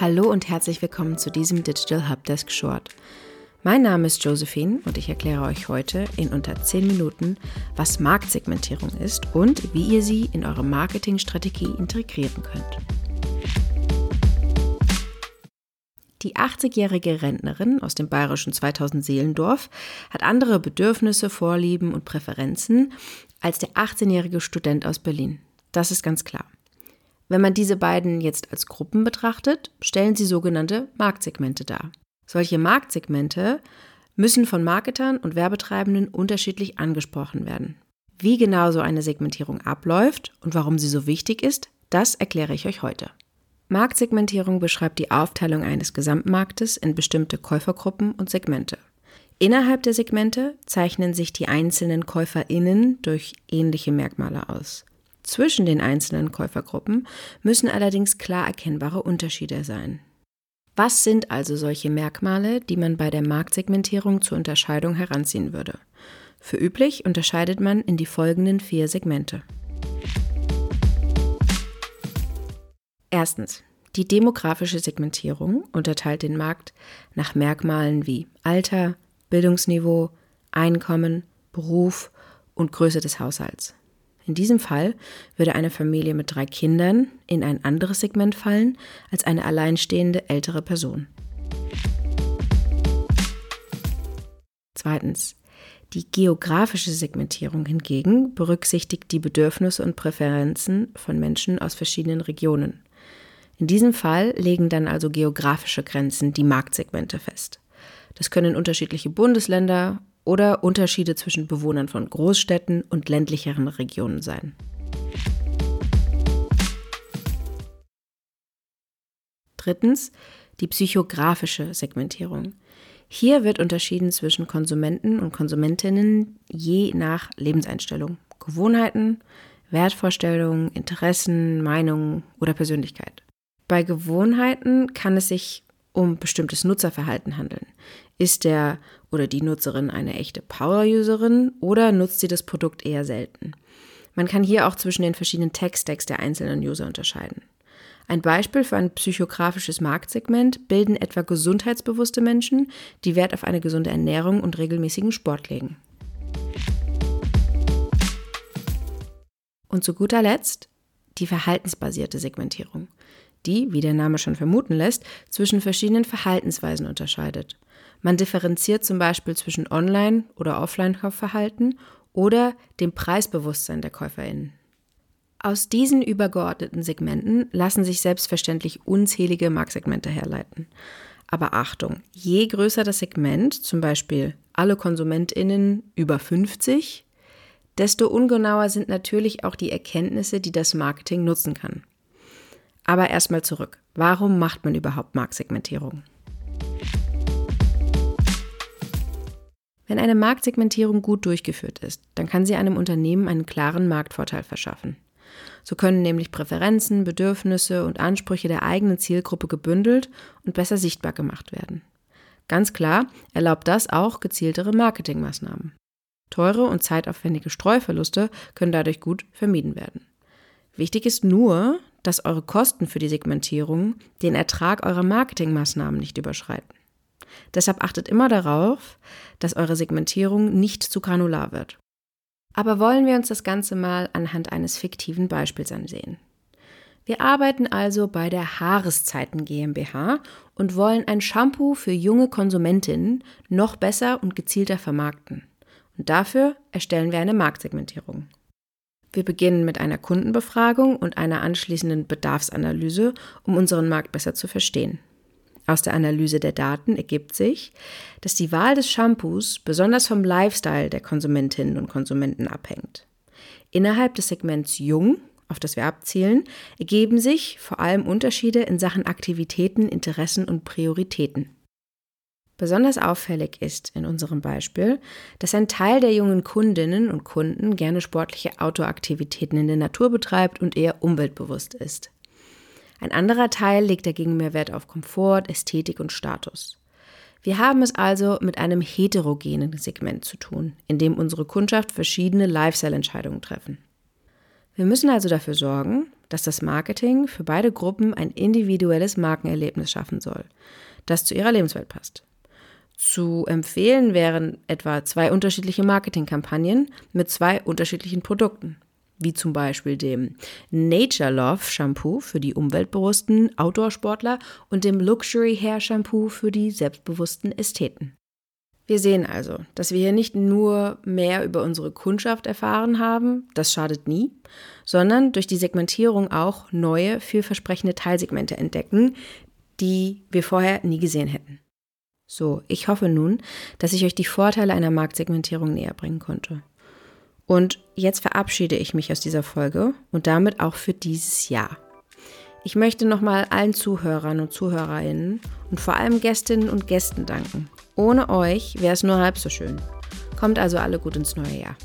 Hallo und herzlich willkommen zu diesem Digital Helpdesk Short. Mein Name ist Josephine und ich erkläre euch heute in unter 10 Minuten, was Marktsegmentierung ist und wie ihr sie in eure Marketingstrategie integrieren könnt. Die 80-jährige Rentnerin aus dem bayerischen 2000 Seelendorf hat andere Bedürfnisse, Vorlieben und Präferenzen als der 18-jährige Student aus Berlin. Das ist ganz klar. Wenn man diese beiden jetzt als Gruppen betrachtet, stellen sie sogenannte Marktsegmente dar. Solche Marktsegmente müssen von Marketern und Werbetreibenden unterschiedlich angesprochen werden. Wie genau so eine Segmentierung abläuft und warum sie so wichtig ist, das erkläre ich euch heute. Marktsegmentierung beschreibt die Aufteilung eines Gesamtmarktes in bestimmte Käufergruppen und Segmente. Innerhalb der Segmente zeichnen sich die einzelnen Käuferinnen durch ähnliche Merkmale aus. Zwischen den einzelnen Käufergruppen müssen allerdings klar erkennbare Unterschiede sein. Was sind also solche Merkmale, die man bei der Marktsegmentierung zur Unterscheidung heranziehen würde? Für üblich unterscheidet man in die folgenden vier Segmente. Erstens. Die demografische Segmentierung unterteilt den Markt nach Merkmalen wie Alter, Bildungsniveau, Einkommen, Beruf und Größe des Haushalts. In diesem Fall würde eine Familie mit drei Kindern in ein anderes Segment fallen als eine alleinstehende ältere Person. Zweitens. Die geografische Segmentierung hingegen berücksichtigt die Bedürfnisse und Präferenzen von Menschen aus verschiedenen Regionen. In diesem Fall legen dann also geografische Grenzen die Marktsegmente fest. Das können unterschiedliche Bundesländer oder Unterschiede zwischen Bewohnern von Großstädten und ländlicheren Regionen sein. Drittens die psychografische Segmentierung. Hier wird unterschieden zwischen Konsumenten und Konsumentinnen je nach Lebenseinstellung, Gewohnheiten, Wertvorstellungen, Interessen, Meinungen oder Persönlichkeit. Bei Gewohnheiten kann es sich um bestimmtes Nutzerverhalten handeln. Ist der oder die Nutzerin eine echte Power-Userin oder nutzt sie das Produkt eher selten? Man kann hier auch zwischen den verschiedenen Tech-Stacks der einzelnen User unterscheiden. Ein Beispiel für ein psychografisches Marktsegment bilden etwa gesundheitsbewusste Menschen, die Wert auf eine gesunde Ernährung und regelmäßigen Sport legen. Und zu guter Letzt die verhaltensbasierte Segmentierung, die, wie der Name schon vermuten lässt, zwischen verschiedenen Verhaltensweisen unterscheidet. Man differenziert zum Beispiel zwischen Online- oder Offline-Kaufverhalten oder dem Preisbewusstsein der KäuferInnen. Aus diesen übergeordneten Segmenten lassen sich selbstverständlich unzählige Marktsegmente herleiten. Aber Achtung, je größer das Segment, zum Beispiel alle KonsumentInnen über 50, desto ungenauer sind natürlich auch die Erkenntnisse, die das Marketing nutzen kann. Aber erstmal zurück. Warum macht man überhaupt Marktsegmentierung? Wenn eine Marktsegmentierung gut durchgeführt ist, dann kann sie einem Unternehmen einen klaren Marktvorteil verschaffen. So können nämlich Präferenzen, Bedürfnisse und Ansprüche der eigenen Zielgruppe gebündelt und besser sichtbar gemacht werden. Ganz klar erlaubt das auch gezieltere Marketingmaßnahmen. Teure und zeitaufwendige Streuverluste können dadurch gut vermieden werden. Wichtig ist nur, dass eure Kosten für die Segmentierung den Ertrag eurer Marketingmaßnahmen nicht überschreiten. Deshalb achtet immer darauf, dass eure Segmentierung nicht zu granular wird. Aber wollen wir uns das Ganze mal anhand eines fiktiven Beispiels ansehen. Wir arbeiten also bei der Haareszeiten GmbH und wollen ein Shampoo für junge Konsumentinnen noch besser und gezielter vermarkten. Und dafür erstellen wir eine Marktsegmentierung. Wir beginnen mit einer Kundenbefragung und einer anschließenden Bedarfsanalyse, um unseren Markt besser zu verstehen. Aus der Analyse der Daten ergibt sich, dass die Wahl des Shampoos besonders vom Lifestyle der Konsumentinnen und Konsumenten abhängt. Innerhalb des Segments Jung, auf das wir abzielen, ergeben sich vor allem Unterschiede in Sachen Aktivitäten, Interessen und Prioritäten. Besonders auffällig ist in unserem Beispiel, dass ein Teil der jungen Kundinnen und Kunden gerne sportliche Outdoor-Aktivitäten in der Natur betreibt und eher umweltbewusst ist. Ein anderer Teil legt dagegen mehr Wert auf Komfort, Ästhetik und Status. Wir haben es also mit einem heterogenen Segment zu tun, in dem unsere Kundschaft verschiedene Lifestyle-Entscheidungen treffen. Wir müssen also dafür sorgen, dass das Marketing für beide Gruppen ein individuelles Markenerlebnis schaffen soll, das zu ihrer Lebenswelt passt. Zu empfehlen wären etwa zwei unterschiedliche Marketingkampagnen mit zwei unterschiedlichen Produkten, wie zum Beispiel dem Nature Love Shampoo für die umweltbewussten Outdoor-Sportler und dem Luxury Hair Shampoo für die selbstbewussten Ästheten. Wir sehen also, dass wir hier nicht nur mehr über unsere Kundschaft erfahren haben, das schadet nie, sondern durch die Segmentierung auch neue, vielversprechende Teilsegmente entdecken, die wir vorher nie gesehen hätten. So, ich hoffe nun, dass ich euch die Vorteile einer Marktsegmentierung näher bringen konnte. Und jetzt verabschiede ich mich aus dieser Folge und damit auch für dieses Jahr. Ich möchte nochmal allen Zuhörern und Zuhörerinnen und vor allem Gästinnen und Gästen danken. Ohne euch wäre es nur halb so schön. Kommt also alle gut ins neue Jahr.